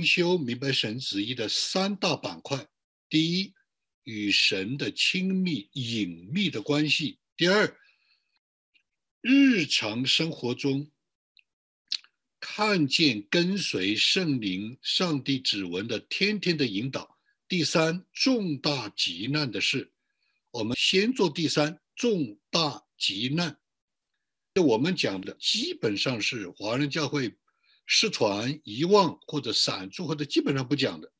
灵修明白神旨意的三大板块：第一，与神的亲密隐秘的关系；第二，日常生活中看见跟随圣灵、上帝指纹的天天的引导；第三，重大急难的事。我们先做第三，重大急难。就我们讲的，基本上是华人教会失传、遗忘或者散住，或者基本上不讲的。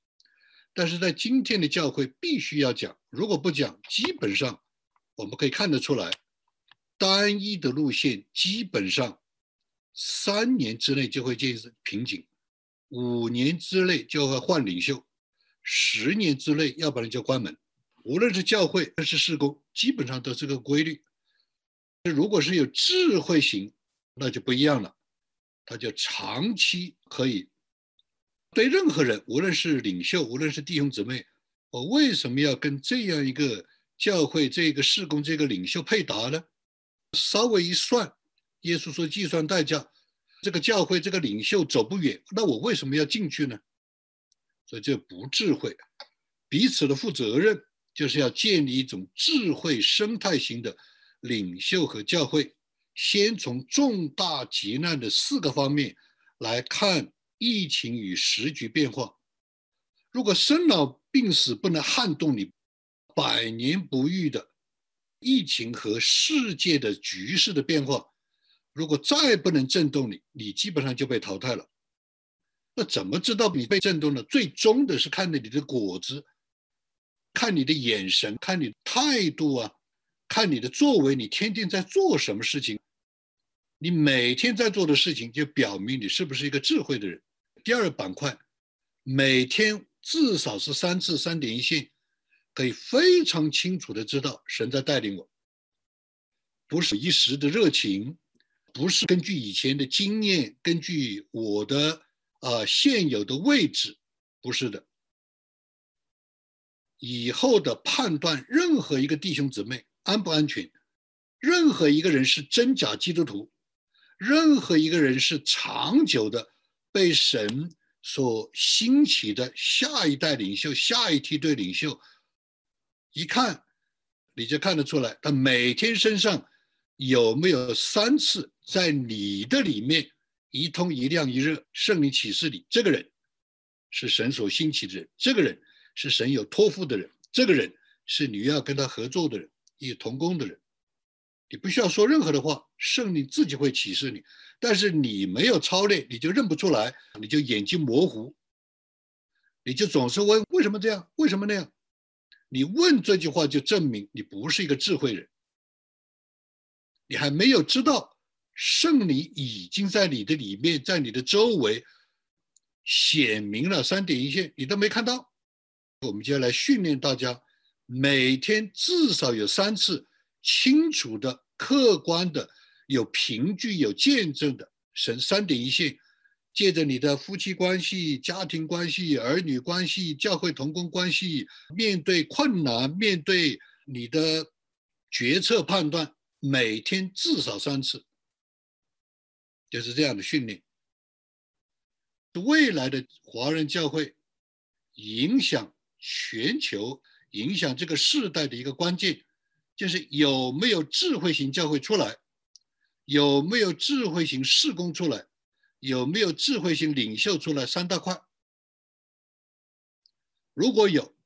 但是在今天的教会必须要讲，如果不讲，基本上我们可以看得出来，单一的路线基本上三年之内就会进入瓶颈，五年之内就会换领袖，十年之内要不然就关门。无论是教会还是事工，基本上都是个规律。如果是有智慧型，那就不一样了，他就长期可以对任何人，无论是领袖，无论是弟兄姊妹，我为什么要跟这样一个教会、这个事工、这个领袖配搭呢？稍微一算，耶稣说计算代价，这个教会、这个领袖走不远，那我为什么要进去呢？所以这不智慧，彼此的负责任。就是要建立一种智慧生态型的领袖和教会，先从重大急难的四个方面来看疫情与时局变化。如果生老病死不能撼动你，百年不遇的疫情和世界的局势的变化，如果再不能震动你，你基本上就被淘汰了。那怎么知道你被震动了？最终的是看着你的果子。看你的眼神，看你态度啊，看你的作为，你天天在做什么事情？你每天在做的事情，就表明你是不是一个智慧的人。第二个板块，每天至少是三次三点一线，可以非常清楚的知道神在带领我，不是一时的热情，不是根据以前的经验，根据我的呃现有的位置，不是的。以后的判断，任何一个弟兄姊妹安不安全，任何一个人是真假基督徒，任何一个人是长久的被神所兴起的下一代领袖、下一梯队领袖，一看你就看得出来，他每天身上有没有三次在你的里面一通一亮一热，圣灵启示你，这个人是神所兴起的人，这个人。是神有托付的人，这个人是你要跟他合作的人，一同工的人，你不需要说任何的话，圣灵自己会启示你。但是你没有操练，你就认不出来，你就眼睛模糊，你就总是问为什么这样，为什么那样？你问这句话就证明你不是一个智慧人，你还没有知道圣灵已经在你的里面，在你的周围显明了三点一线，你都没看到。我们就要来训练大家，每天至少有三次清楚的、客观的、有凭据、有见证的神三点一线，借着你的夫妻关系、家庭关系、儿女关系、教会同工关系，面对困难、面对你的决策判断，每天至少三次，就是这样的训练。未来的华人教会影响。全球影响这个世代的一个关键，就是有没有智慧型教会出来，有没有智慧型事工出来，有没有智慧型领袖出来，三大块。如果有，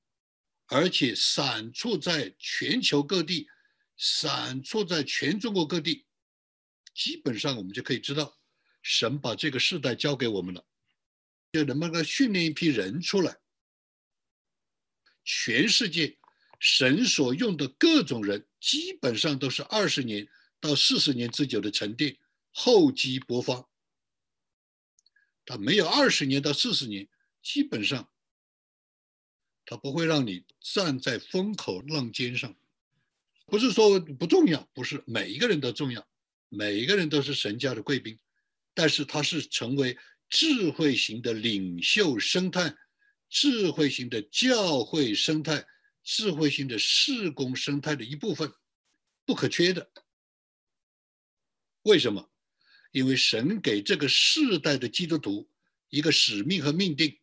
而且散处在全球各地，散处在全中国各地，基本上我们就可以知道，神把这个世代交给我们了，就能不能训练一批人出来。全世界神所用的各种人，基本上都是二十年到四十年之久的沉淀，厚积薄发。他没有二十年到四十年，基本上他不会让你站在风口浪尖上。不是说不重要，不是每一个人都重要，每一个人都是神家的贵宾，但是他是成为智慧型的领袖生态。智慧型的教会生态，智慧型的事工生态的一部分，不可缺的。为什么？因为神给这个世代的基督徒一个使命和命定，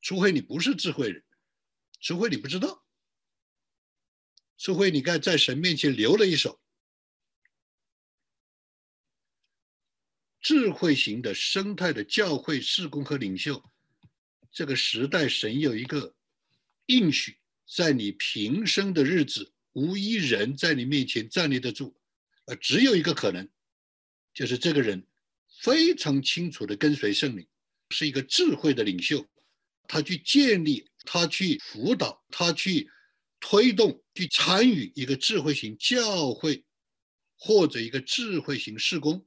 除非你不是智慧人，除非你不知道，除非你看在神面前留了一手。智慧型的生态的教会事工和领袖，这个时代神有一个应许，在你平生的日子，无一人在你面前站立得住，而只有一个可能，就是这个人非常清楚的跟随圣灵，是一个智慧的领袖，他去建立，他去辅导，他去推动，去参与一个智慧型教会或者一个智慧型事工。